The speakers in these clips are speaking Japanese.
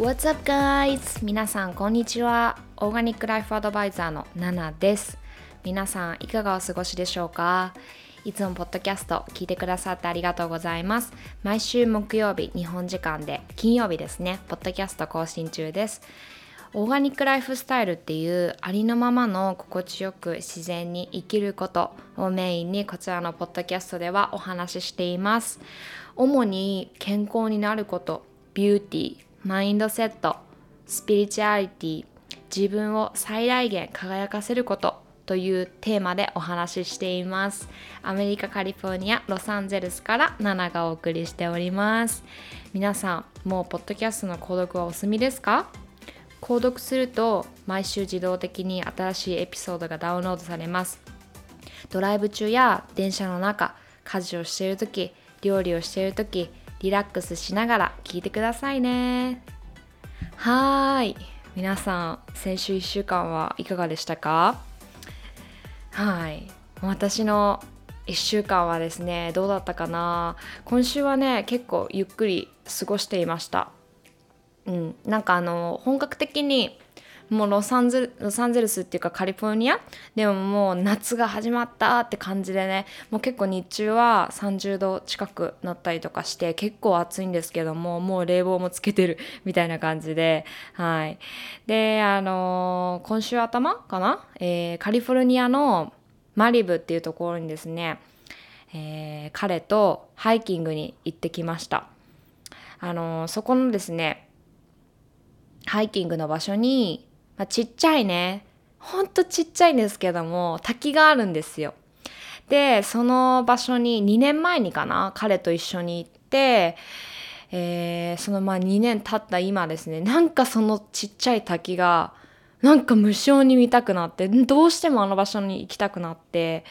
What's up guys? 皆さんこんにちは。オーガニックライフアドバイザーのナナです。皆さんいかがお過ごしでしょうか？いつもポッドキャスト聞いてくださってありがとうございます。毎週木曜日、日本時間で金曜日ですね、ポッドキャスト更新中です。オーガニックライフスタイルっていうありのままの心地よく自然に生きることをメインにこちらのポッドキャストではお話ししています。主に健康になること、ビューティー、マインドセットスピリチュアリティ自分を最大限輝かせることというテーマでお話ししています。アメリカカリフォルニアロサンゼルスからナナがお送りしております。皆さんもうポッドキャストの購読はお済みですか？購読すると毎週自動的に新しいエピソードがダウンロードされます。ドライブ中や電車の中家事をしている時料理をしている時リラックスしながら聞いてくださいね。はーい。皆さん先週1週間はいかがでしたか？はい。私の1週間はですねどうだったかな？今週はね結構ゆっくり過ごしていました。うん。なんかあの本格的にもうロサンゼロサンゼルスっていうかカリフォルニア？でももう夏が始まったって感じでね。もう結構日中は30度近くなったりとかして結構暑いんですけどももう冷房もつけてる みたいな感じで。はい。であのー、今週頭かな、えー、カリフォルニアのマリブっていうところにですね、えー、彼とハイキングに行ってきました。あのそこのですねハイキングの場所にまあ、ちっちゃいねほんとちっちゃいんですけども滝があるんですよ。でその場所に2年前にかな彼と一緒に行って、えー、そのまあ2年経った今ですねなんかそのちっちゃい滝がなんか無性に見たくなってどうしてもあの場所に行きたくなって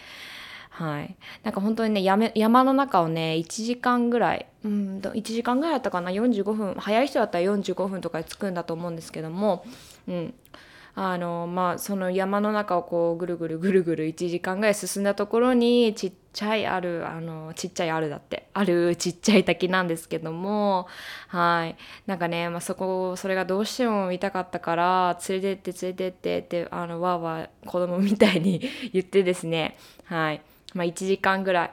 はい。なんか本当にね、山の中をね、1時間ぐらい、うん、1時間ぐらいだったかな、45分、早い人だったら45分とかで着くんだと思うんですけども、うん。あのまあその山の中をこうぐるぐるぐるぐる1時間ぐらい進んだところにちっちゃいあるあのちっちゃいあるだってあるちっちゃい滝なんですけどもはい。なんかね、まあ、そこそれがどうしても見たかったから連れてって連れてってってあのわーわー子供みたいに言ってですね。はい。まあ、1時間ぐらい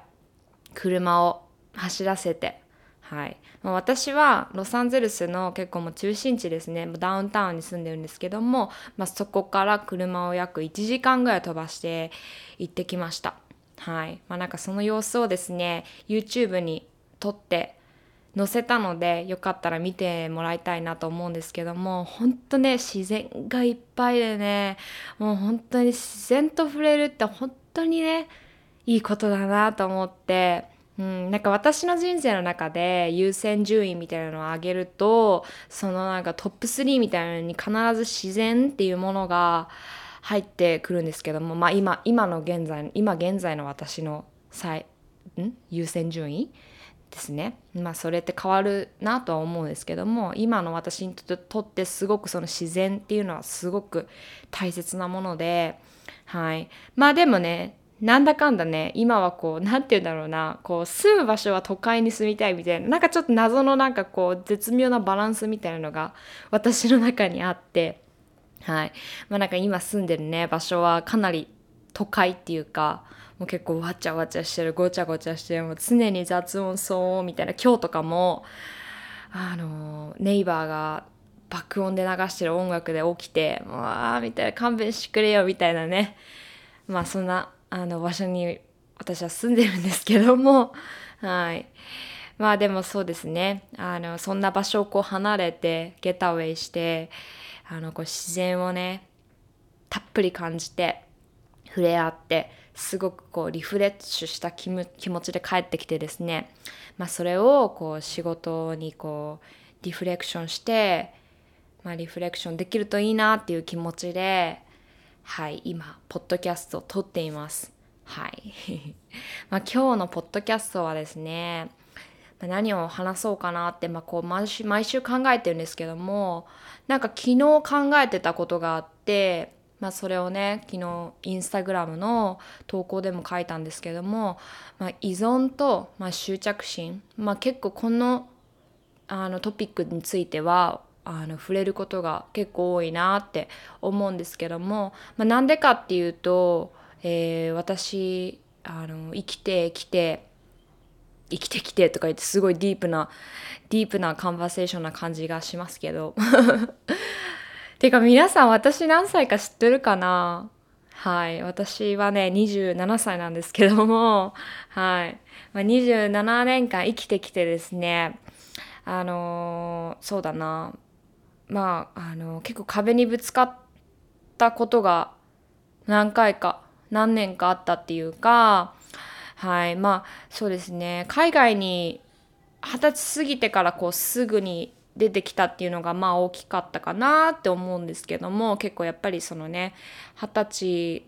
車を走らせて、はい、まあ、私はロサンゼルスの結構もう中心地ですね。ダウンタウンに住んでるんですけども、まあ、そこから車を約1時間ぐらい飛ばして行ってきました。はい。まあ、なんかその様子をですね YouTube に撮って載せたのでよかったら見てもらいたいなと思うんですけども本当ね自然がいっぱいでねもう本当に自然と触れるって本当にねいいことだなと思って、うん、なんか私の人生の中で優先順位みたいなのを上げるとそのなんかトップ3みたいなのに必ず自然っていうものが入ってくるんですけども、まあ今、今の現在今現在の私の最ん？優先順位ですね。まあそれって変わるなとは思うんですけども今の私にとってすごくその自然っていうのはすごく大切なものではい。まあでもねなんだかんだね今はこう何て言うんだろうなこう住む場所は都会に住みたいみたいななんかちょっと謎のなんかこう絶妙なバランスみたいなのが私の中にあってはい。まあなんか今住んでるね場所はかなり都会っていうかもう結構わちゃわちゃしてるごちゃごちゃしてるもう常に雑音騒音みたいな今日とかもあのネイバーが爆音で流してる音楽で起きて「わあ」みたいな勘弁してくれよみたいなね。まあそんなあの場所に私は住んでるんですけども。はい。まあでもそうですね。あのそんな場所をこう離れてゲットアウェイしてあのこう自然をねたっぷり感じて触れ合ってすごくこうリフレッシュした気持ちで帰ってきてですね、まあ、それをこう仕事にこうリフレクションして、まあ、リフレクションできるといいなっていう気持ちではい、今、ポッドキャストを撮っています。はい。まあ、今日のポッドキャストはですね、まあ、何を話そうかなって、まあ、こう毎週毎週考えてるんですけども、なんか昨日考えてたことがあって、まあ、それをね昨日インスタグラムの投稿でも書いたんですけども、まあ、依存と、まあ、執着心、まあ、結構このあのトピックについてはあの触れることが結構多いなって思うんですけども、まあ、なんでかっていうと、えー、私あの生きてきて生きてきてとか言ってすごいディープなディープなカンバセーションな感じがしますけど。てか皆さん私何歳か知ってるかな？はい。私はね27歳なんですけども。はい、まあ、27年間生きてきてですね。あのー、そうだな。まあ、あの、結構壁にぶつかったことが何回か何年かあったっていうかはいまあそうですね。海外に二十歳過ぎてからこうすぐに出てきたっていうのがまあ大きかったかなって思うんですけども結構やっぱりそのね二十歳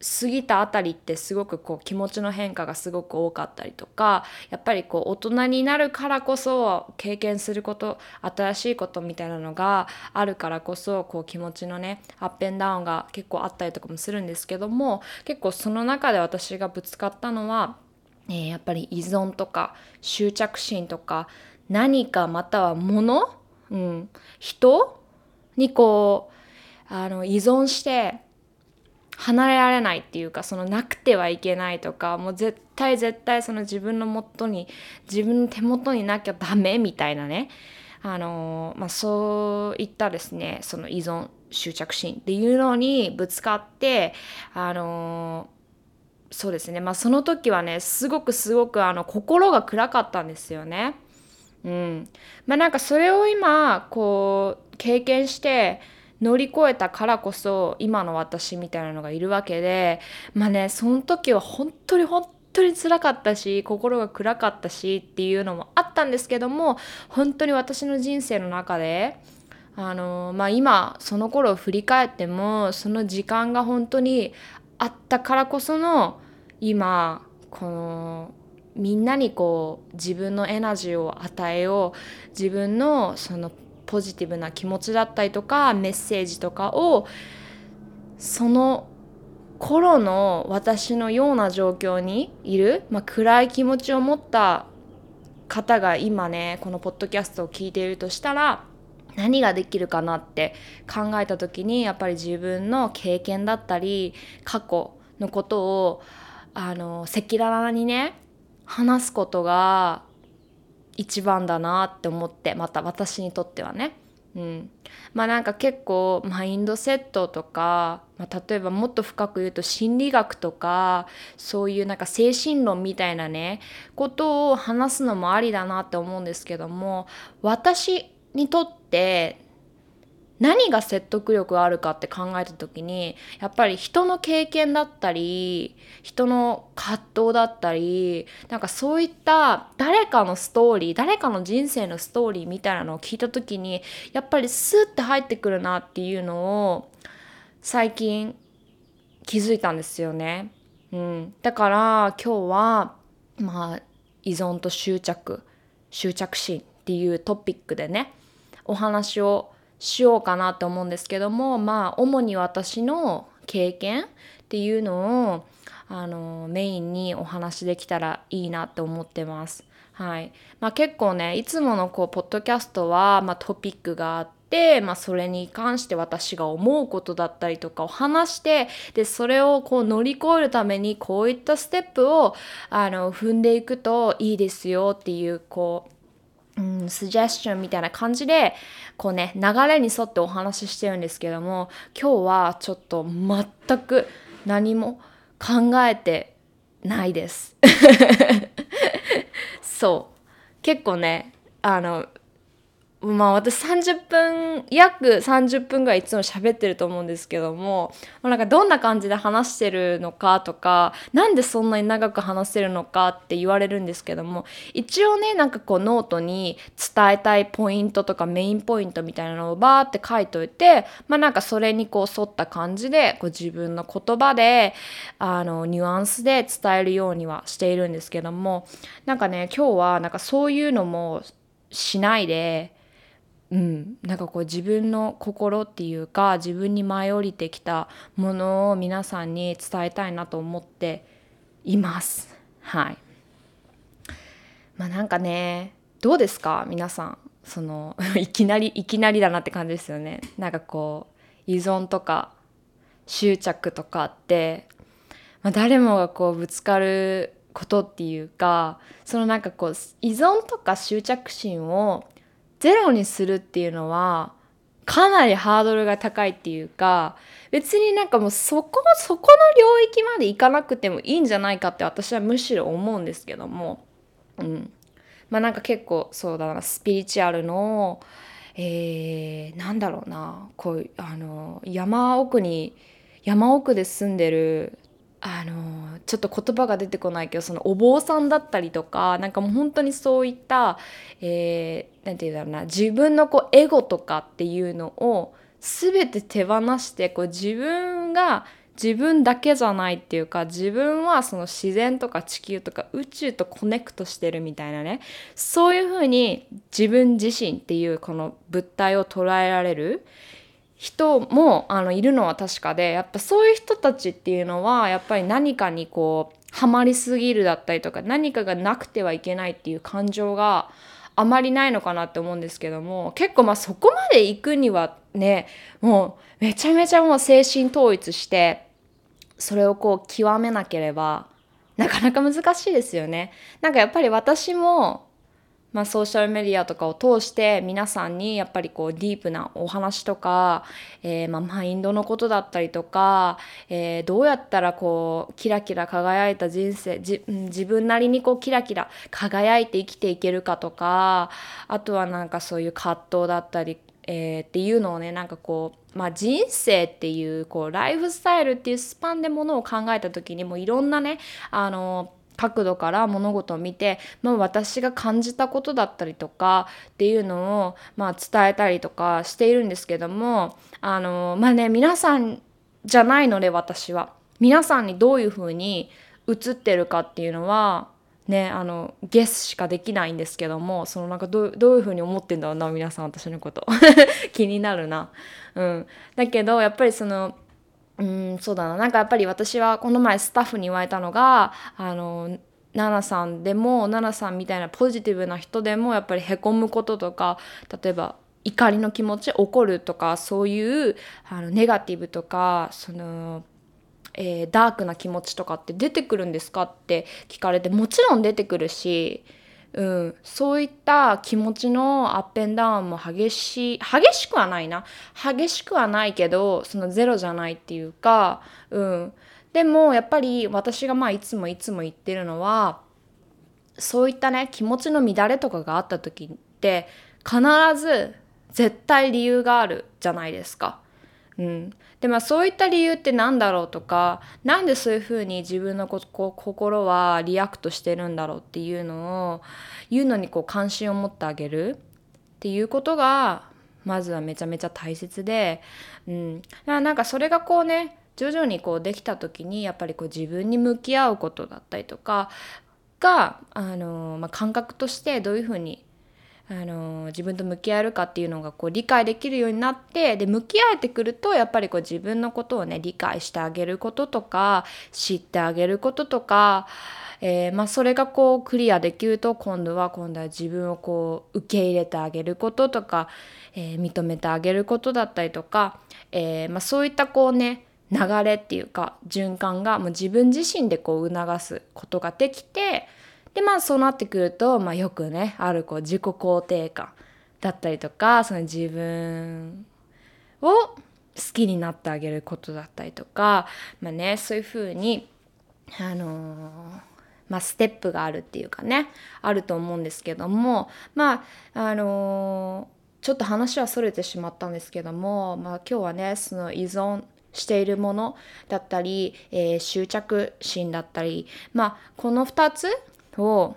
過ぎたあたりってすごくこう気持ちの変化がすごく多かったりとかやっぱりこう大人になるからこそ経験すること新しいことみたいなのがあるからこそこう気持ちのねアップンダウンが結構あったりとかもするんですけども結構その中で私がぶつかったのは、えー、やっぱり依存とか執着心とか何かまたは物、うん、人にこうあの依存して離れられないっていうかそのなくてはいけないとかもう絶対絶対その自分の元に自分の手元になきゃダメみたいなね。あのまあ、そういったですねその依存執着心っていうのにぶつかってあのそうですね。まあその時はねすごくすごくあの心が暗かったんですよね。うん。まあ、なんかそれを今こう経験して乗り越えたからこそ今の私みたいなのがいるわけでまあねその時は本当に本当に辛かったし心が暗かったしっていうのもあったんですけども本当に私の人生の中であのまあ今その頃を振り返ってもその時間が本当にあったからこその今このみんなにこう自分のエナジーを与えよう自分のそのポジティブな気持ちだったりとかメッセージとかをその頃の私のような状況にいる、まあ、暗い気持ちを持った方が今ねこのポッドキャストを聞いているとしたら何ができるかなって考えた時にやっぱり自分の経験だったり過去のことをあの赤裸々にね話すことが一番だなって思ってまた私にとってはね。うん、まあなんか結構マインドセットとか、まあ、例えばもっと深く言うと心理学とかそういうなんか精神論みたいなねことを話すのもありだなって思うんですけども私にとって何が説得力あるかって考えた時にやっぱり人の経験だったり人の葛藤だったりなんかそういった誰かのストーリー誰かの人生のストーリーみたいなのを聞いた時にやっぱりスッて入ってくるなっていうのを最近気づいたんですよね。うん、だから今日はまあ依存と執着執着心っていうトピックでねお話をしようかなと思うんですけどもまあ主に私の経験っていうのをあのメインにお話できたらいいなって思ってます。はいまあ、結構ねいつものこうポッドキャストは、まあ、トピックがあって、まあ、それに関して私が思うことだったりとかを話してでそれをこう乗り越えるためにこういったステップをあの踏んでいくといいですよっていうこううん、スジェスチョンみたいな感じでこうね流れに沿ってお話ししてるんですけども今日はちょっと全く何も考えてないです。そう。結構ねあのまあ私30分約30分ぐらいいつも喋ってると思うんですけどもなんかどんな感じで話してるのかとかなんでそんなに長く話せるのかって言われるんですけども一応ねなんかこうノートに伝えたいポイントとかメインポイントみたいなのをバーって書いといてまあなんかそれにこう沿った感じでこう自分の言葉であのニュアンスで伝えるようにはしているんですけどもなんかね今日はなんかそういうのもしないでうん、なんかこう自分の心っていうか自分に舞い降りてきたものを皆さんに伝えたいなと思っています。はい。まあなんかねどうですか？皆さんその いきなりいきなりだなって感じですよねなんかこう依存とか執着とかって、まあ、誰もがこうぶつかることっていうかそのなんかこう依存とか執着心をゼロにするっていうのはかなりハードルが高いっていうか別になんかもうそこそこの領域まで行かなくてもいいんじゃないかって私はむしろ思うんですけども。うん。まあなんか結構そうだなスピリチュアルのえー、なんだろうなこうあの山奥に山奥で住んでるあのちょっと言葉が出てこないけどそのお坊さんだったりとかなんかもう本当にそういった、えー、て言うんだろうな自分のこうエゴとかっていうのを全て手放してこう自分が自分だけじゃないっていうか自分はその自然とか地球とか宇宙とコネクトしてるみたいなねそういうふうに自分自身っていうこの物体を捉えられる人もあのいるのは確かでやっぱそういう人たちっていうのはやっぱり何かにこうハマりすぎるだったりとか何かがなくてはいけないっていう感情があまりないのかなって思うんですけども結構まあそこまで行くにはねもうめちゃめちゃもう精神統一してそれをこう極めなければなかなか難しいですよね。なんかやっぱり私もまあ、ソーシャルメディアとかを通して皆さんにやっぱりこうディープなお話とか、えー、まあマインドのことだったりとか、えー、どうやったらこうキラキラ輝いた人生自分なりにこうキラキラ輝いて生きていけるかとかあとはなんかそういう葛藤だったり、えー、っていうのをねなんかこう、まあ、人生っていうこうライフスタイルっていうスパンでものを考えた時にもいろんなねあの角度から物事を見て、まあ、私が感じたことだったりとかっていうのを、まあ、伝えたりとかしているんですけどもあのまあね皆さんじゃないので私は。皆さんにどういうふうに映ってるかっていうのはねあのゲスしかできないんですけどもそのなんかどどういうふうに思ってんだろうな皆さん私のこと。気になるな。うん、だけどやっぱりそのうんそうだな。なんかやっぱり私はこの前スタッフに言われたのがあのナナさんでもナナさんみたいなポジティブな人でもやっぱりへこむこととか例えば怒りの気持ち怒るとかそういうあのネガティブとかその、えー、ダークな気持ちとかって出てくるんですかって聞かれてもちろん出てくるしうん、そういった気持ちのアップンダウンも激しい激しくはないな。激しくはないけどそのゼロじゃないっていうか、うん、でもやっぱり私がまあいつもいつも言ってるのはそういったね気持ちの乱れとかがあった時って必ず絶対理由があるじゃないですか。うん、でまあそういった理由って何だろうとか何でそういうふうに自分のここ心は react してるんだろうっていうのを言うのにこう関心を持ってあげるっていうことがまずはめちゃめちゃ大切で、うん、なんかそれがこうね徐々にこうできた時にやっぱりこう自分に向き合うことだったりとかが、あのまあ、感覚としてどういうふうにあの自分と向き合えるかっていうのがこう理解できるようになってで向き合えてくるとやっぱりこう自分のことをね理解してあげることとか知ってあげることとか、えー、まあ、それがこうクリアできると今度は今度は自分をこう受け入れてあげることとか、えー、認めてあげることだったりとか、えー、まあ、そういったこうね流れっていうか循環がもう自分自身でこう促すことができてでまあそうなってくると、まあ、よくねあるこう自己肯定感だったりとかその自分を好きになってあげることだったりとか、まあね、そういうふうにあのー、まあ、ステップがあるっていうかねあると思うんですけどもまああのー、ちょっと話はそれてしまったんですけども、まあ、今日はねその依存しているものだったり、えー、執着心だったりまあこの2つを、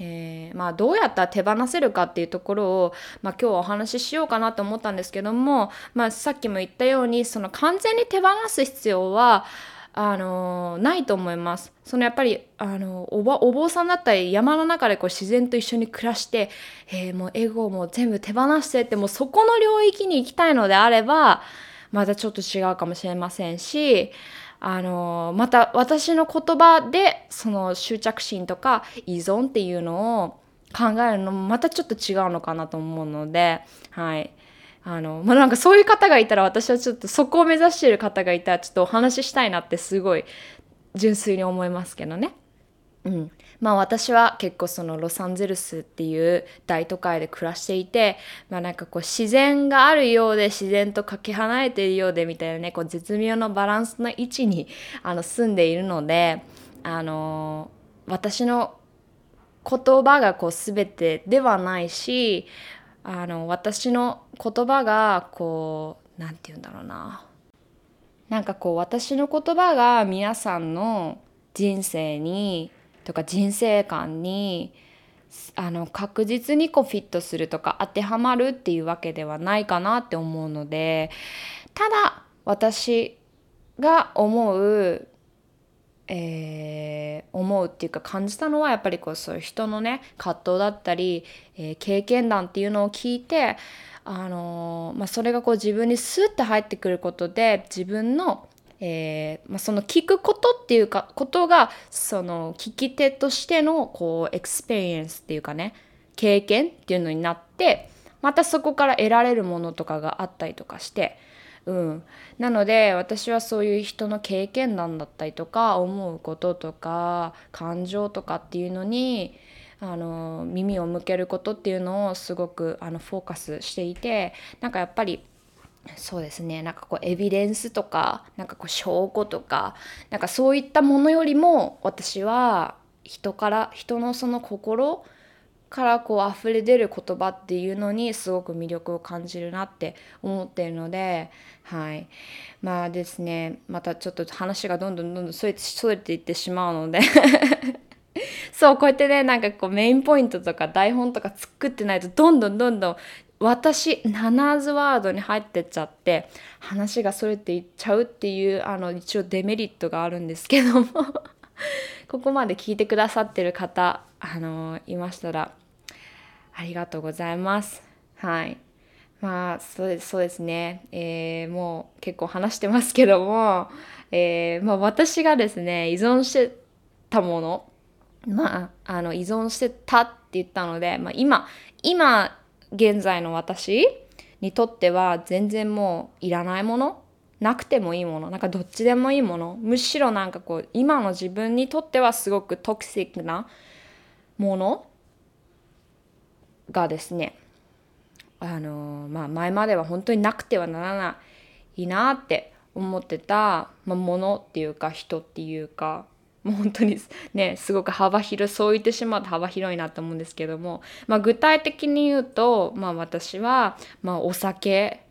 えー、まあ、どうやったら手放せるかっていうところを、まあ、今日はお話ししようかなと思ったんですけども、まあ、さっきも言ったようにその完全に手放す必要はあのないと思います。そのやっぱりあのおばお坊さんだったり山の中でこう自然と一緒に暮らして、えー、もうエゴも全部手放してってもうそこの領域に行きたいのであればまたちょっと違うかもしれませんしあのまた私の言葉でその執着心とか依存っていうのを考えるのもまたちょっと違うのかなと思うのではいあのまあなんかそういう方がいたら私はちょっとそこを目指している方がいたらちょっとお話ししたいなってすごい純粋に思いますけどね。うん、まあ私は結構そのロサンゼルスっていう大都会で暮らしていて、まあなんかこう自然があるようで自然とかけ離れているようでみたいなね、こう絶妙なバランスの位置にあの住んでいるので、あの私の言葉がこう全てではないし、あの私の言葉がこう、なんて言うんだろうな。なんかこう私の言葉が皆さんの人生にとか人生観にあの確実にこうフィットするとか当てはまるっていうわけではないかなって思うのでただ私が思うえー、思うっていうか感じたのはやっぱりこうそういう人のね葛藤だったり、えー、経験談っていうのを聞いて、あのー、まあ、それがこう自分にスッて入ってくることで自分のえーまあ、その聞くことっていうかことがその聞き手としてのこう experience っていうかね経験っていうのになってまたそこから得られるものとかがあったりとかして、うん、なので私はそういう人の経験談だったりとか思うこととか感情とかっていうのにあの耳を向けることっていうのをすごくあのフォーカスしていてなんかやっぱりそうですね。なんかこうエビデンスとかなんかこう証拠とかなんかそういったものよりも私は人から人のその心からこう溢れ出る言葉っていうのにすごく魅力を感じるなって思っているのではい。まあですね。またちょっと話がどんどんどんどんそれそれていってしまうので。そうこうやってねなんかこうメインポイントとか台本とか作ってないとどんどんどんどん私ナナーズワードに入ってっちゃって話がそれていっちゃうっていうあの一応デメリットがあるんですけども。ここまで聞いてくださってる方あのいましたらありがとうございます。はい。まあそうですそうですね、えー、もう結構話してますけども、えー、まあ、私がですね依存してたものまああの依存してたって言ったので、まあ、今今現在の私にとっては全然もういらないものなくてもいいものなんかどっちでもいいものむしろなんかこう今の自分にとってはすごくトクシックなものがですねあのまあ前までは本当になくてはならないなって思ってた、まあ、ものっていうか人っていうかもう本当にねすごく幅広そう言ってしまうと幅広いなと思うんですけども、まあ、具体的に言うと、まあ、私は、まあ、お酒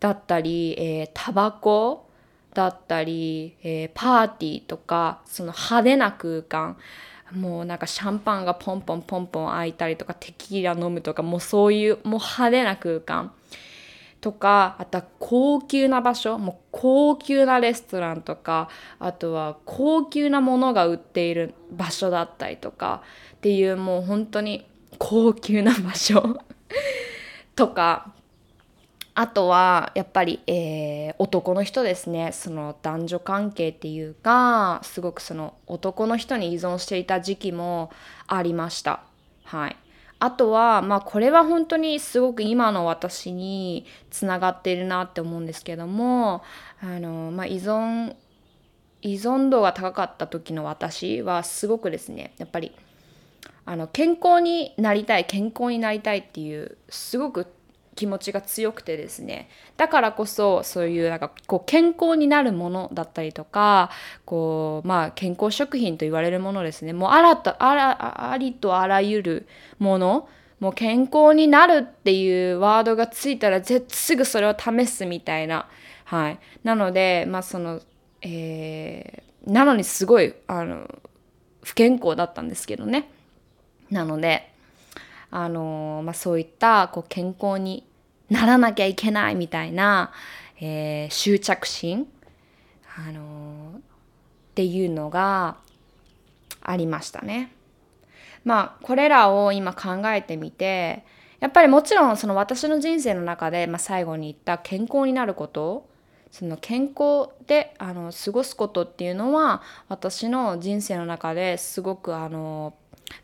だったり、えー、タバコだったり、えー、パーティーとかその派手な空間もうなんかシャンパンがポンポンポンポン開いたりとかテキーラ飲むとかもうそういうもう派手な空間とかあとは高級な場所もう高級なレストランとかあとは高級なものが売っている場所だったりとかっていうもう本当に高級な場所 とかあとはやっぱり、えー、男の人ですね。その男女関係っていうかすごくその男の人に依存していた時期もありました。はい。あとはまあこれは本当にすごく今の私につながっているなって思うんですけどもあの、まあ、依存依存度が高かった時の私はすごくですねやっぱりあの健康になりたい健康になりたいっていうすごく気持ちが強くてですね。だからこそそういうなんかこう健康になるものだったりとかこうまあ健康食品と言われるものですね。もうあらとあらありとあらゆるものもう健康になるっていうワードがついたらすぐそれを試すみたいな。はい。なのでまあそのえー、なのにすごいあの不健康だったんですけどね。なのであのまあ、そういったこう健康にならなきゃいけないみたいな、えー、執着心、あのっていうのがありましたね。まあこれらを今考えてみてやっぱりもちろんその私の人生の中で、まあ、最後に言った健康になることその健康であの過ごすことっていうのは私の人生の中ですごくあの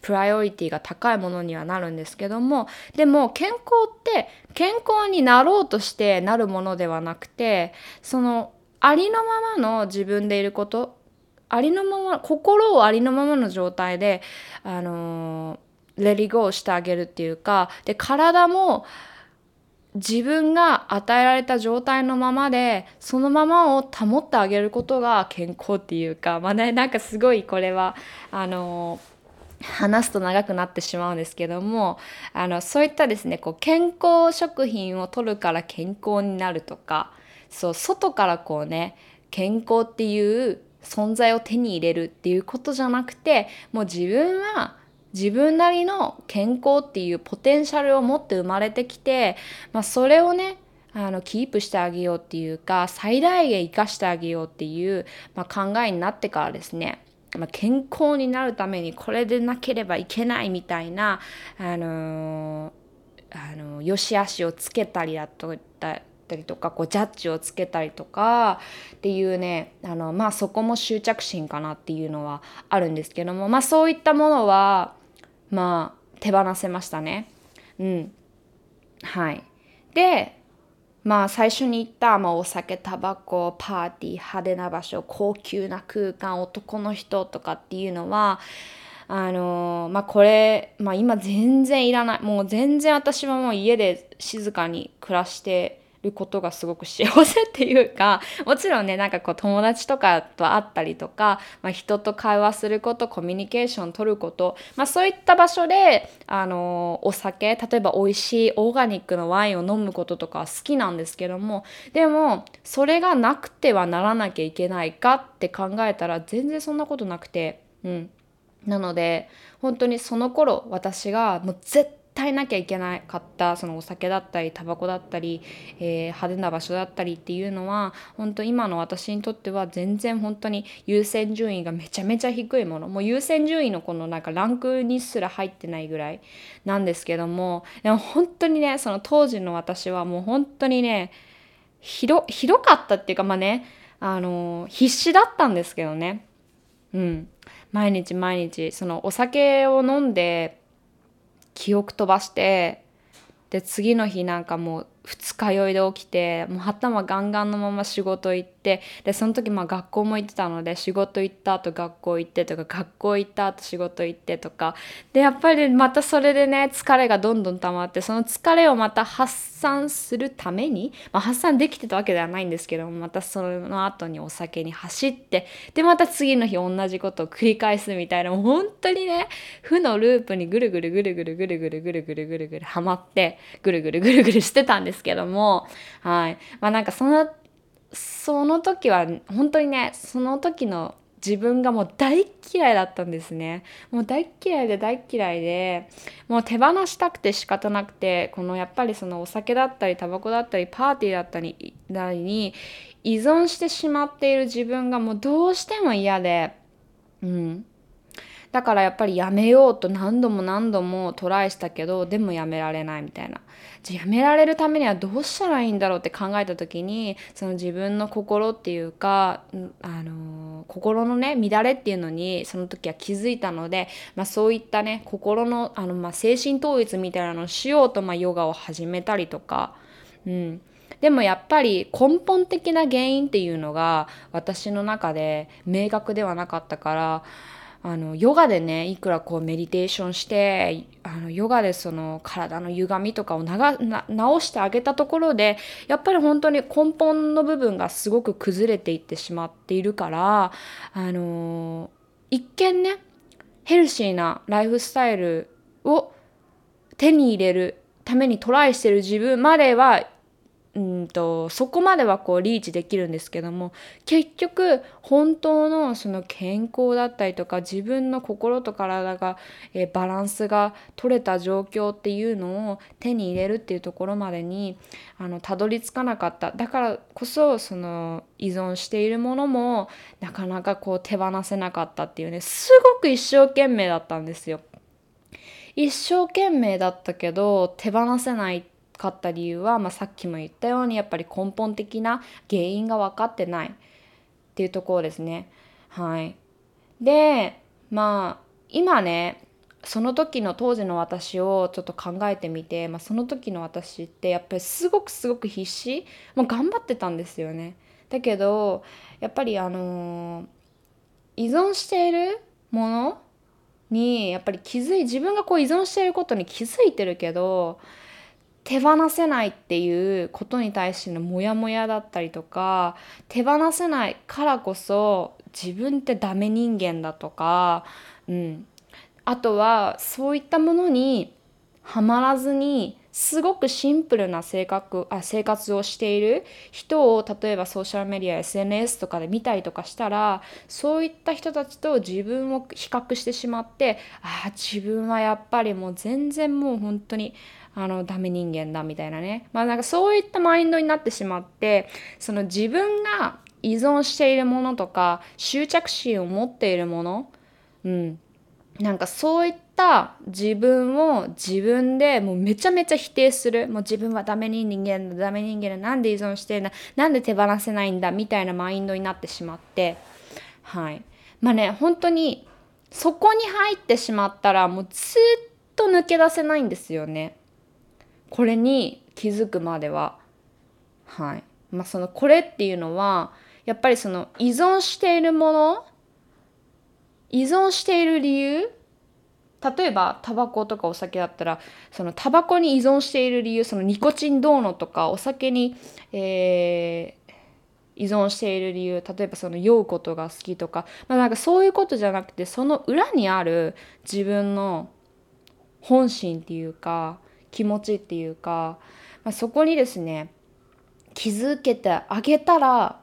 プライオリティが高いものにはなるんですけどもでも健康って健康になろうとしてなるものではなくてそのありのままの自分でいることありのまま心をありのままの状態であのレディゴーしてあげるっていうかで体も自分が与えられた状態のままでそのままを保ってあげることが健康っていうかまあねなんかすごいこれはあの話すと長くなってしまうんですけどもあのそういったですねこう健康食品を取るから健康になるとかそう外からこうね健康っていう存在を手に入れるっていうことじゃなくてもう自分は自分なりの健康っていうポテンシャルを持って生まれてきて、まあ、それをねあのキープしてあげようっていうか最大限生かしてあげようっていう、まあ、考えになってからですね、まあ、健康になるためにこれでなければいけないみたいな、あのー、あの良し悪しをつけたりだとったりとかこうジャッジをつけたりとかっていうねあのまあそこも執着心かなっていうのはあるんですけどもまあそういったものはまあ手放せましたね。うん。はい。でまあ最初に言った、まあ、お酒タバコパーティー派手な場所高級な空間男の人とかっていうのはあのまあこれ、まあ、今全然いらない。もう全然私はもう家で静かに暮らしてることがすごく幸せっていうか もちろんねなんかこう友達とかと会ったりとか、まあ、人と会話することコミュニケーション取ること、まあ、そういった場所であのお酒例えば美味しいオーガニックのワインを飲むこととか好きなんですけどもでもそれがなくてはならなきゃいけないかって考えたら全然そんなことなくてうん。なので本当にその頃私がもう絶対対なきゃいけなかったそのお酒だったりタバコだったり、えー、派手な場所だったりっていうのは本当今の私にとっては全然本当に優先順位がめちゃめちゃ低いもの。もう優先順位のこのなんかランクにすら入ってないぐらいなんですけどもでも本当にねその当時の私はもう本当にねひどひどかったっていうかまあねあの必死だったんですけどね。うん。毎日毎日そのお酒を飲んで記憶飛ばしてで次の日なんかもう二日酔いで起きてもう頭ガンガンのまま仕事行ってでその時まあ学校も行ってたので仕事行った後学校行ってとか学校行った後仕事行ってとか。でやっぱりまたそれでね疲れがどんどん溜まってその疲れをまた発散するために、まあ、発散できてたわけではないんですけどもまたその後にお酒に走ってでまた次の日同じことを繰り返すみたいなもう本当にね負のループにぐるぐるぐるぐるぐるぐるぐるぐるぐるぐるはまってぐるぐるぐるぐるしてたんですですけどもはい。まあなんかそのその時は本当にねその時の自分がもう大嫌いだったんですね。もう大嫌いで大嫌いでもう手放したくて仕方なくてこのやっぱりそのお酒だったりタバコだったりパーティーだったりに依存してしまっている自分がもうどうしても嫌でうん。だからやっぱりやめようと何度も何度もトライしたけどでもやめられないみたいなじゃあやめられるためにはどうしたらいいんだろうって考えた時にその自分の心っていうかあの心のね乱れっていうのにその時は気づいたので、まあ、そういったね心のあの、まあ、精神統一みたいなのをしようと、まあ、ヨガを始めたりとか。うんでもやっぱり根本的な原因っていうのが私の中で明確ではなかったからあのヨガでねいくらこうメディテーションしてあのヨガでその体の歪みとかをな直してあげたところでやっぱり本当に根本の部分がすごく崩れていってしまっているからあの一見ねヘルシーなライフスタイルを手に入れるためにトライしてる自分まではうんとそこまではこうリーチできるんですけども結局本当のその健康だったりとか自分の心と体が、えバランスが取れた状況っていうのを手に入れるっていうところまでにあのたどり着かなかっただからこそその依存しているものもなかなかこう手放せなかったっていうねすごく一生懸命だったんですよ。一生懸命だったけど手放せないかった理由は、まあ、さっきも言ったようにやっぱり根本的な原因が分かってないっていうところですね。はい、でまあ今ねその時の当時の私をちょっと考えてみて、まあ、その時の私ってやっぱりすごくすごく必死もう頑張ってたんですよね。だけどやっぱりあのー、依存しているものにやっぱり気づい自分がこう依存していることに気づいてるけど手放せないっていうことに対してのモヤモヤだったりとか手放せないからこそ自分ってダメ人間だとか、うん、あとはそういったものにはまらずにすごくシンプルな性格あ生活をしている人を例えばソーシャルメディア SNS とかで見たりとかしたらそういった人たちと自分を比較してしまってああ自分はやっぱりもう全然もう本当にあのダメ人間だみたいなね。まあなんかそういったマインドになってしまってその自分が依存しているものとか執着心を持っているものうん。なんかそういった自分を自分でもうめちゃめちゃ否定する。もう自分はダメ人間だダメ人間だなんで依存してるんだなんで手放せないんだみたいなマインドになってしまって。はい。まあね本当にそこに入ってしまったらもうずっと抜け出せないんですよね。これに気づくまでは。はい。まあそのこれっていうのはやっぱりその依存しているもの依存している理由例えばタバコとかお酒だったらそのタバコに依存している理由そのニコチンどうのとかお酒に、えー、依存している理由例えばその酔うことが好きとか,、まあ、なんかそういうことじゃなくてその裏にある自分の本心っていうか気持ちっていうか、まあ、そこにですね気づけてあげたら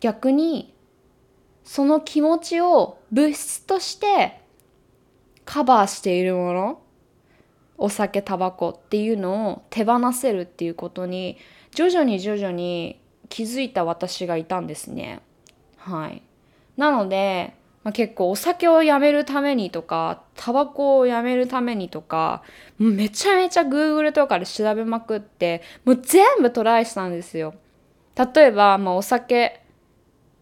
逆にその気持ちを物質としてカバーしているものお酒タバコっていうのを手放せるっていうことに徐々に徐々に気づいた私がいたんですね。はい。なので、まあ、結構お酒をやめるためにとかタバコをやめるためにとかめちゃめちゃ Google とかで調べまくってもう全部トライしたんですよ。例えば、まあ、お酒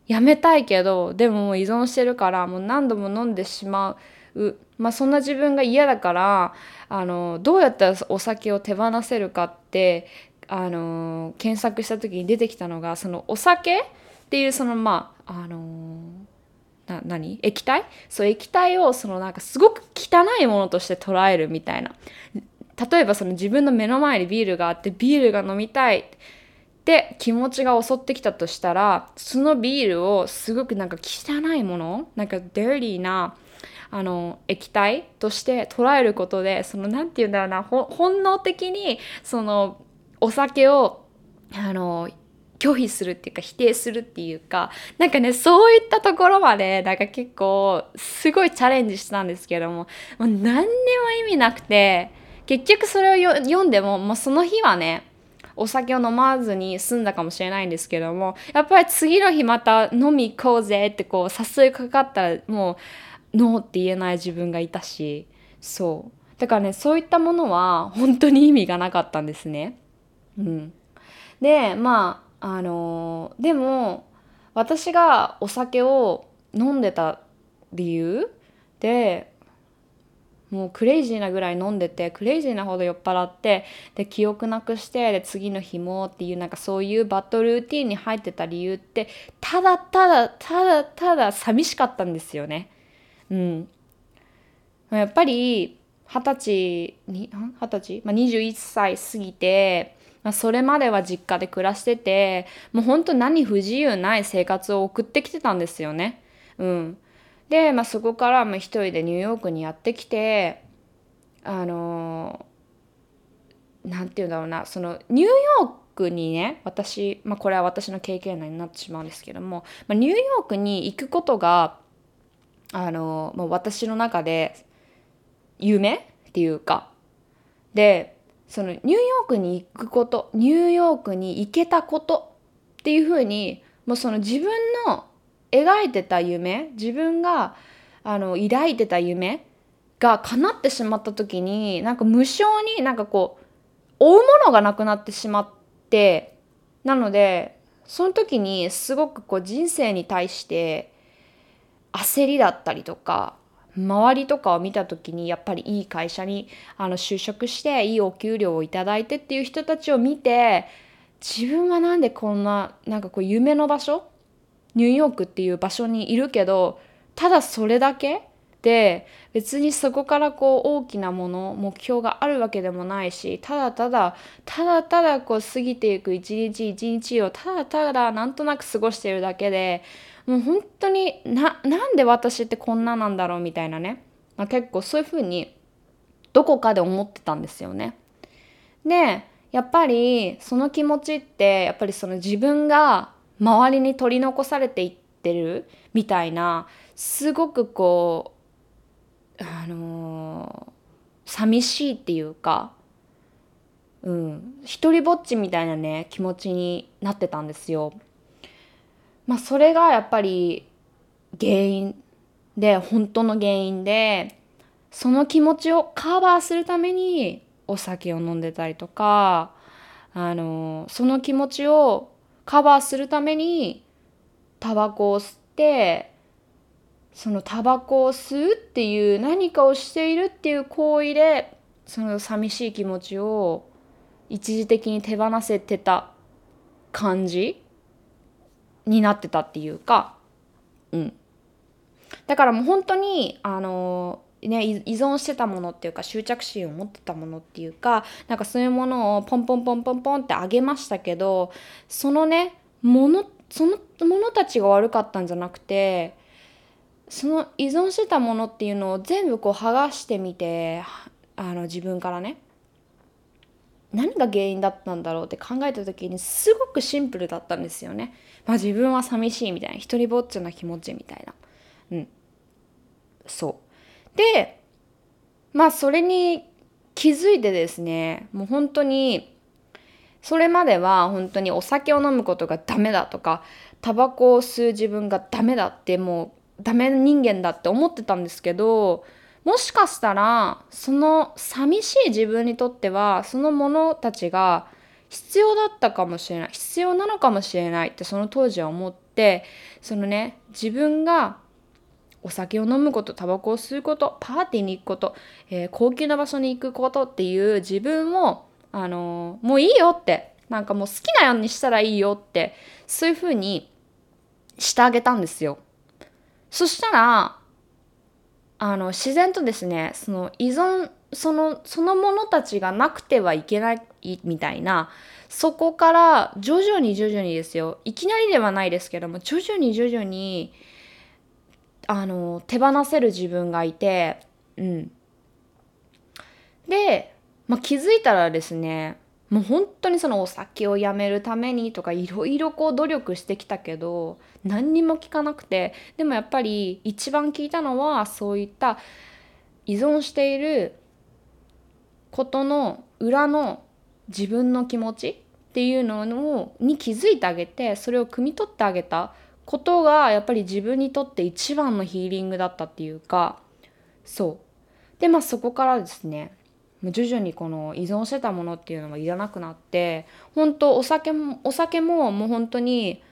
やめたいけどでももう依存してるからもう何度も飲んでしまう、まあ、そんな自分が嫌だからあのどうやったらお酒を手放せるかってあの検索した時に出てきたのがそのお酒っていうそのまああのな何？液体？そう液体をそのなんかすごく汚いものとして捉えるみたいな。例えばその自分の目の前にビールがあってビールが飲みたいで気持ちが襲ってきたとしたらそのビールをすごくなんか汚いものなんか dirty なあの液体として捉えることでその何て言うんだろうな本能的にそのお酒をあの拒否するっていうか否定するっていうかなんかねそういったところまでなんか結構すごいチャレンジしたんですけどももう何にも意味なくて結局それを読んでももうその日はねお酒を飲まずに済んだかもしれないんですけどもやっぱり次の日また飲み行こうぜってこう誘いかかったらもうノーって言えない自分がいたしそうだからねそういったものは本当に意味がなかったんですね。うん、でまああの、でも私がお酒を飲んでた理由でもうクレイジーなぐらい飲んでてクレイジーなほど酔っ払ってで記憶なくしてで次の日もっていうなんかそういうバッドルーティンに入ってた理由ってただただただただ寂しかったんですよね。うん、やっぱり二十歳二十歳、まあ、21歳過ぎて、まあ、それまでは実家で暮らしててもうほんと何不自由ない生活を送ってきてたんですよね。うんで、まあ、そこからまあ一人でニューヨークにやってきてあの何て言うんだろうなそのニューヨークにね私、まあ、これは私の経験談になってしまうんですけども、まあ、ニューヨークに行くことがあの、まあ、私の中で夢っていうかでそのニューヨークに行くことニューヨークに行けたことっていうふうにもうその自分の描いてた夢自分があの抱いてた夢が叶ってしまった時になんか無性になんかこう追うものがなくなってしまってなのでその時にすごくこう人生に対して焦りだったりとか周りとかを見た時にやっぱりいい会社にあの就職していいお給料をいただいてっていう人たちを見て自分はなんでこんななんかこう夢の場所ニューヨークっていう場所にいるけどただそれだけで別にそこからこう大きなもの目標があるわけでもないしただただただただこう過ぎていく一日一日をただただなんとなく過ごしてるだけでもう本当にななんで私ってこんななんだろうみたいなね、まあ、結構そういうふうにどこかで思ってたんですよね。でやっぱりその気持ちってやっぱりその自分が周りに取り残されていってるみたいなすごくこうあのー、寂しいっていうかうん一人ぼっちみたいなね気持ちになってたんですよ。まあそれがやっぱり原因で本当の原因でその気持ちをカバーするためにお酒を飲んでたりとかあのその気持ちをカバーするためにタバコを吸ってそのタバコを吸うっていう何かをしているっていう行為でその寂しい気持ちを一時的に手放せてた感じ。になってたっていうか、うん。だからもう本当に、あのね、依存してたものっていうか執着心を持ってたものっていうかなんかそういうものをポンポンポンポンポンってあげましたけどそのねものそのものたちが悪かったんじゃなくてその依存してたものっていうのを全部こう剥がしてみてあの自分からね何が原因だったんだろうって考えた時にすごくシンプルだったんですよね。まあ自分は寂しいみたいな一人ぼっちな気持ちみたいな。うん。そう。で、まあそれに気づいてですね、もう本当にそれまでは本当にお酒を飲むことがダメだとかタバコを吸う自分がダメだってもうダメ人間だって思ってたんですけどもしかしたらその寂しい自分にとってはそのものたちが必要だったかもしれない必要なのかもしれないってその当時は思ってそのね自分がお酒を飲むことタバコを吸うことパーティーに行くこと、えー、高級な場所に行くことっていう自分を、あのー、もういいよってなんかもう好きなようにしたらいいよってそういうふうにしてあげたんですよ。そしたらあの自然とですねその依存そのそのものたちがなくてはいけないいみたいな。そこから徐々に徐々にですよ。いきなりではないですけども徐々に徐々にあの手放せる自分がいてうん。で、まあ、気づいたらですねもう本当にそのお酒をやめるためにとかいろいろこう努力してきたけど何にも効かなくてでもやっぱり一番効いたのはそういった依存していることの裏の自分の気持ちっていうのをに気づいてあげてそれを汲み取ってあげたことがやっぱり自分にとって一番のヒーリングだったっていうか。そう。でまあそこからですね徐々にこの依存してたものっていうのはいらなくなって本当お酒もお酒ももう本当に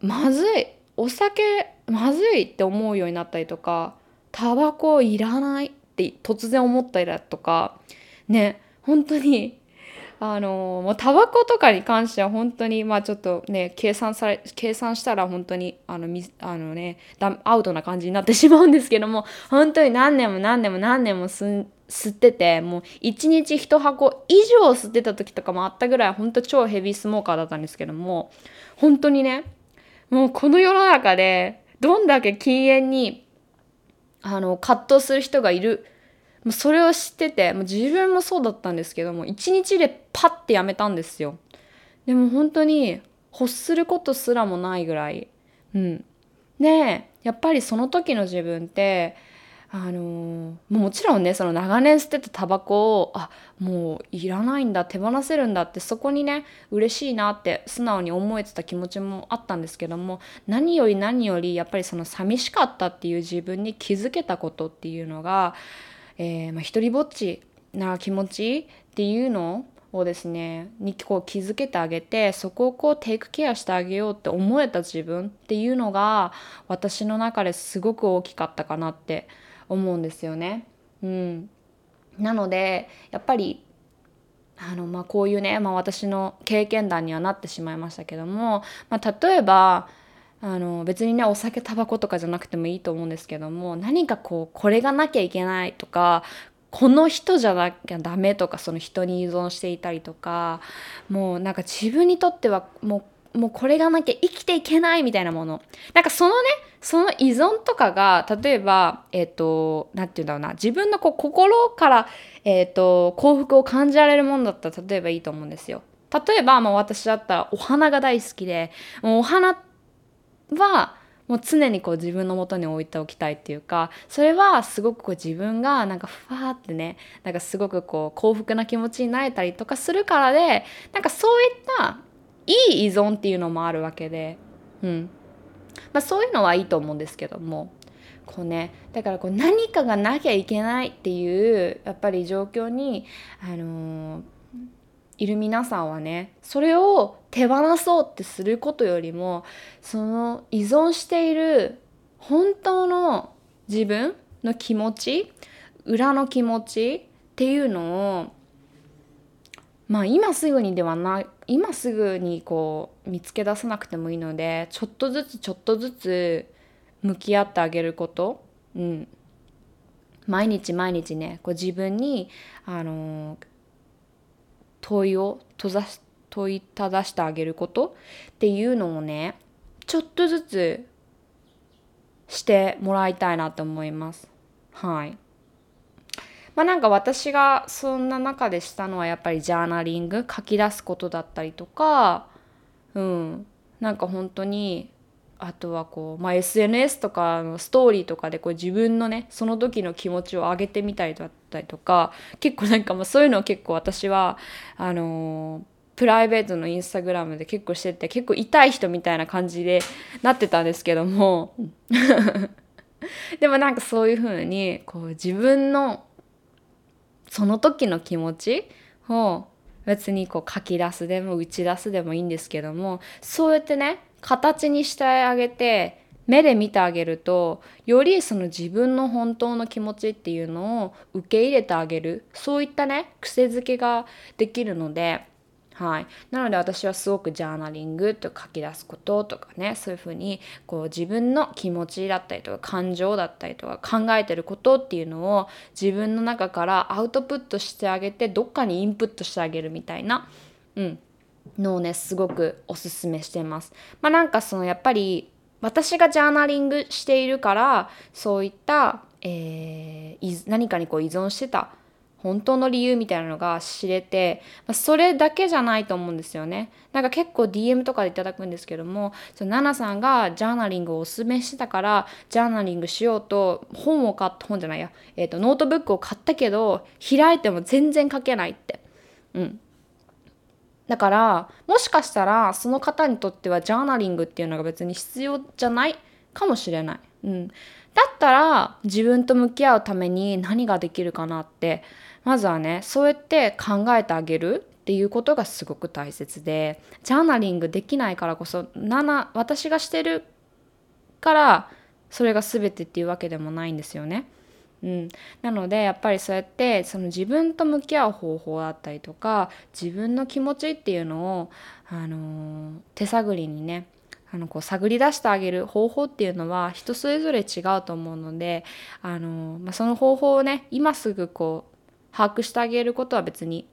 まずいお酒まずいって思うようになったりとかタバコいらないって突然思ったりだとかね本当にあのもうタバコとかに関しては本当にまあちょっとね計算され計算したら本当にあのあのねアウトな感じになってしまうんですけども 本当に何年も何年も何年も吸っててもう1日1箱以上吸ってた時とかもあったぐらい本当超ヘビースモーカーだったんですけども本当にねもうこの世の中でどんだけ禁煙にあの葛藤する人がいるもうそれを知っててもう自分もそうだったんですけども一日でパッてやめたんですよ。でも本当に欲することすらもないぐらい。うん。でやっぱりその時の自分ってあのー、もちろんねその長年捨てたタバコをあもういらないんだ手放せるんだってそこにね嬉しいなって素直に思えてた気持ちもあったんですけども何より何よりやっぱりその寂しかったっていう自分に気づけたことっていうのがえー、まあ、一人ぼっちな気持ちっていうのをですねにこう気づけてあげてそこをこうテイクケアしてあげようって思えた自分っていうのが私の中ですごく大きかったかなって思うんですよね。うん、なのでやっぱりあの、まあ、こういうね、まあ、私の経験談にはなってしまいましたけども、まあ、例えばあの別にねお酒タバコとかじゃなくてもいいと思うんですけども何かこうこれがなきゃいけないとかこの人じゃなきゃダメとかその人に依存していたりとかもうなんか自分にとってはもうもうこれがなきゃ生きていけないみたいなものなんかそのねその依存とかが例えばえっ、ー、と何て言うんだろうな自分のこう心から、えーと、幸福を感じられるものだったら例えばいいと思うんですよ。例えば、まあ、私だったらお花が大好きでもうお花はもう常にこう自分のもとに置いておきたいっていうかそれはすごくこう自分がなんかふわーってねなんかすごくこう幸福な気持ちになれたりとかするからでなんかそういったいい依存っていうのもあるわけで、うん。まあ、そういうのはいいと思うんですけどもこうねだからこう何かがなきゃいけないっていうやっぱり状況にあのーいる皆さんはねそれを手放そうってすることよりもその依存している本当の自分の気持ち裏の気持ちっていうのをまあ今すぐにではない今すぐにこう見つけ出さなくてもいいのでちょっとずつちょっとずつ向き合ってあげること、うん、毎日毎日ねこう自分にあの問いを閉ざし問いただしてあげることっていうのをねちょっとずつしてもらいたいなと思います。はい。まあなんか私がそんな中でしたのはやっぱりジャーナリング書き出すことだったりとかうんなんか本当にあとはこう、まあ、SNS とかのストーリーとかでこう自分のねその時の気持ちを上げてみたりだったりとか結構なんかまあそういうのを結構私はあのー、プライベートのインスタグラムで結構してて結構痛い人みたいな感じでなってたんですけども。でもなんかそういう風にこう自分のその時の気持ちを別にこう書き出すでも打ち出すでもいいんですけどもそうやってね形にしてあげて目で見てあげるとよりその自分の本当の気持ちっていうのを受け入れてあげるそういったね癖づけができるのではい、なので私はすごくジャーナリングと書き出すこととかねそういうふうにこう自分の気持ちだったりとか感情だったりとか考えてることっていうのを自分の中からアウトプットしてあげてどっかにインプットしてあげるみたいな、うん、のをねすごくおすすめしてます。まあ、なんかそのやっぱり私がジャーナリングしているからそういった、えー、何かにこう依存してた本当の理由みたいなのが知れて、ま、それだけじゃないと思うんですよね。なんか結構 DM とかでいただくんですけども、そのナナさんがジャーナリングをおすすめしてたから、ジャーナリングしようと本を買った、本じゃないや、えっ、ー、と、ノートブックを買ったけど、開いても全然書けないって。うん。だからもしかしたらその方にとってはジャーナリングっていうのが別に必要じゃない？かもしれない。うん、だったら自分と向き合うために何ができるかなってまずはねそうやって考えてあげるっていうことがすごく大切でジャーナリングできないからこそ7私がしてるからそれが全てっていうわけでもないんですよね。うん、なのでやっぱりそうやってその自分と向き合う方法だったりとか自分の気持ちっていうのを、あのー、手探りにねあのこう探り出してあげる方法っていうのは人それぞれ違うと思うので、あのー、まあ、その方法をね今すぐこう把握してあげることは別に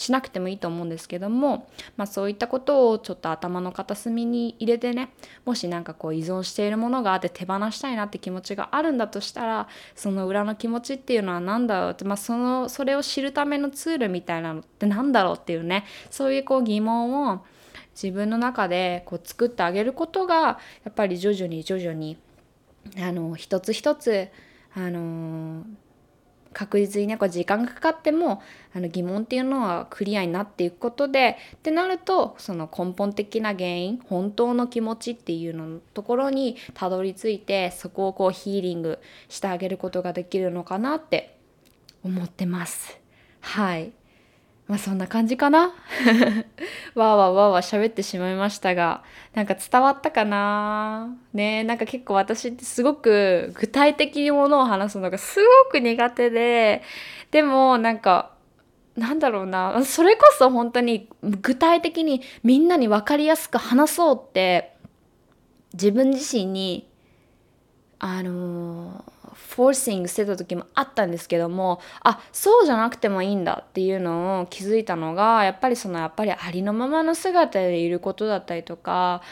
しなくてもいいと思うんですけども、まあ、そういったことをちょっと頭の片隅に入れてねもし何かこう依存しているものがあって手放したいなって気持ちがあるんだとしたらその裏の気持ちっていうのは何だろう？って、まあ、そのそれを知るためのツールみたいなのって何だろうっていうねそういうこう疑問を自分の中でこう作ってあげることがやっぱり徐々に徐々にあの一つ一つあの確実にねこう時間がかかってもあの疑問っていうのはクリアになっていくことでってなるとその根本的な原因本当の気持ちっていうののところにたどり着いてそこをこうヒーリングしてあげることができるのかなって思ってます。はいまあそんな感じかな？わーわーわーわー喋ってしまいましたがなんか伝わったかな？ねなんか結構私ってすごく具体的にものを話すのがすごく苦手ででもなんかなんだろうな？それこそ本当に具体的にみんなに分かりやすく話そうって自分自身にあのーフォーシングしてた時もあったんですけどもあそうじゃなくてもいいんだっていうのを気づいたのがやっぱりそのやっぱりありのままの姿でいることだったりとか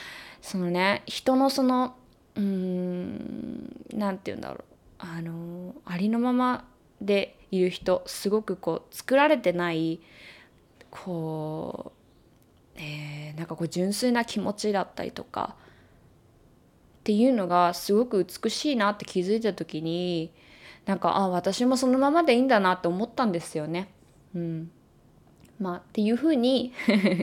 そのね人のそのうーん何て言うんだろう。あのありのままでいる人すごくこう作られてないこう、えー、なんかこう純粋な気持ちだったりとかっていうのがすごく美しいなって気づいた時になんかあ私もそのままでいいんだなって思ったんですよね。うん、まあっていうふうに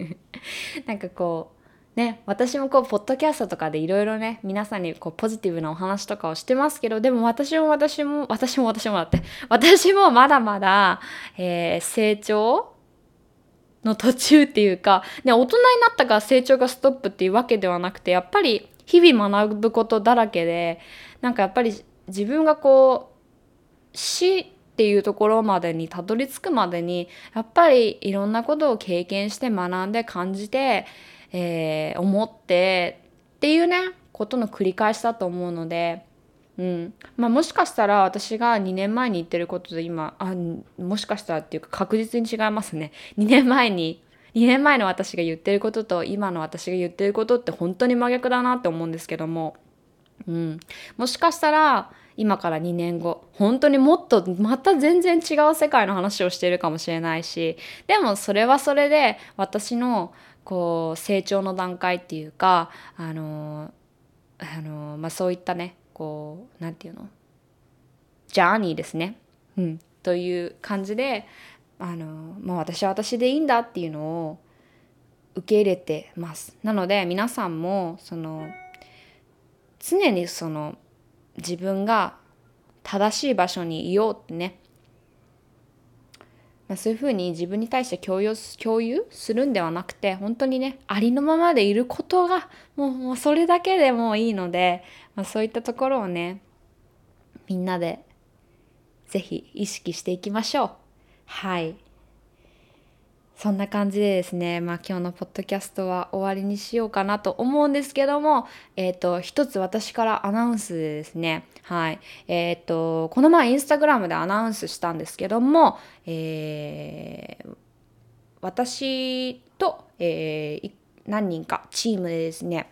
なんかこうね私もこうポッドキャストとかでいろいろね皆さんにこうポジティブなお話とかをしてますけどでも私も私も私も私もだって私もまだまだ、えー、成長の途中っていうか、ね、大人になったから成長がストップっていうわけではなくてやっぱり日々学ぶことだらけでなんかやっぱり自分がこう死っていうところまでにたどり着くまでにやっぱりいろんなことを経験して学んで感じて、えー、思ってっていうねことの繰り返しだと思うので、うん。まあ、もしかしたら私が2年前に言ってることで今あもしかしたらっていうか確実に違いますね。2年前に2年前の私が言ってることと今の私が言ってることって本当に真逆だなって思うんですけども、うん、もしかしたら今から2年後本当にもっとまた全然違う世界の話をしているかもしれないしでもそれはそれで私のこう成長の段階っていうかあのあの、まあ、そういったねこう何て言うの？ジャーニーですね、うん、という感じであの、まあ、私は私でいいんだっていうのを受け入れてますなので皆さんもその常にその自分が正しい場所にいようってね、まあ、そういうふうに自分に対して共有共有するんではなくて本当にねありのままでいることがもうもうそれだけでもいいので、まあ、そういったところをねみんなで是非意識していきましょう。はい。そんな感じでですね、まあ、今日のポッドキャストは終わりにしようかなと思うんですけども、え、ー、と、一つ私からアナウンスでですね、はい、えっ、ー、と、この前インスタグラムでアナウンスしたんですけども、えー、私と、えー、何人かチームでですね、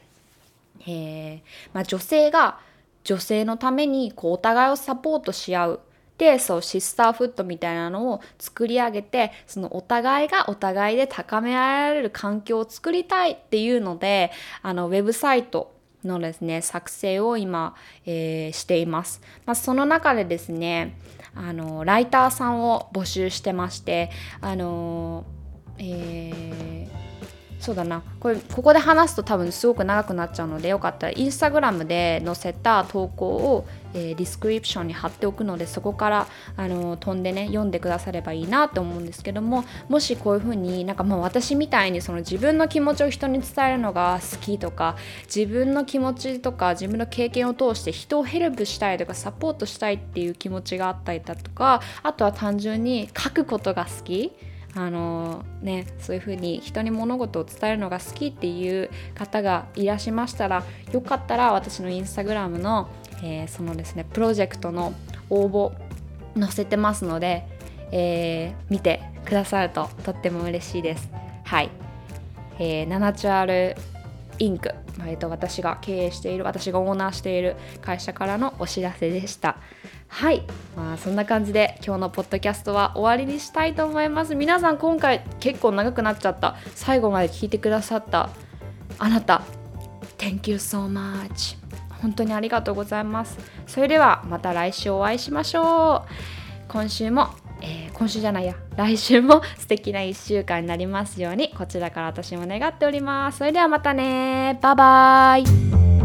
えーまあ、女性が女性のためにこうお互いをサポートし合うでそうシスターフットみたいなのを作り上げてそのお互いがお互いで高められる環境を作りたいっていうのであのウェブサイトのですね作成を今、えー、しています、まあ、その中でですねあのライターさんを募集してましてあのえーそうだな。これここで話すと多分すごく長くなっちゃうのでよかったらインスタグラムで載せた投稿を、えー、 description に貼っておくのでそこからあの飛んでね読んでくださればいいなと思うんですけどももしこういうふうになんかもう私みたいにその自分の気持ちを人に伝えるのが好きとか自分の気持ちとか自分の経験を通して人をヘルプしたいとかサポートしたいっていう気持ちがあったりだとかあとは単純に書くことが好き。あのね、そういうふうに人に物事を伝えるのが好きっていう方がいらっしゃいましたらよかったら私のインスタグラムの、えー、そのですねプロジェクトの応募載せてますので、えー、見てくださるととっても嬉しいです。はい、えー、ナナチュアルインク、えー、と私が経営している私がオーナーしている会社からのお知らせでした。はい、まあ、そんな感じで今日のポッドキャストは終わりにしたいと思います。皆さん今回結構長くなっちゃった。最後まで聞いてくださった。あなた Thank you so much 本当にありがとうございます。それではまた来週お会いしましょう。今週も、えー、今週じゃないや。来週も 素敵な1週間になりますようにこちらから私も願っております。それではまたね。バイバイ。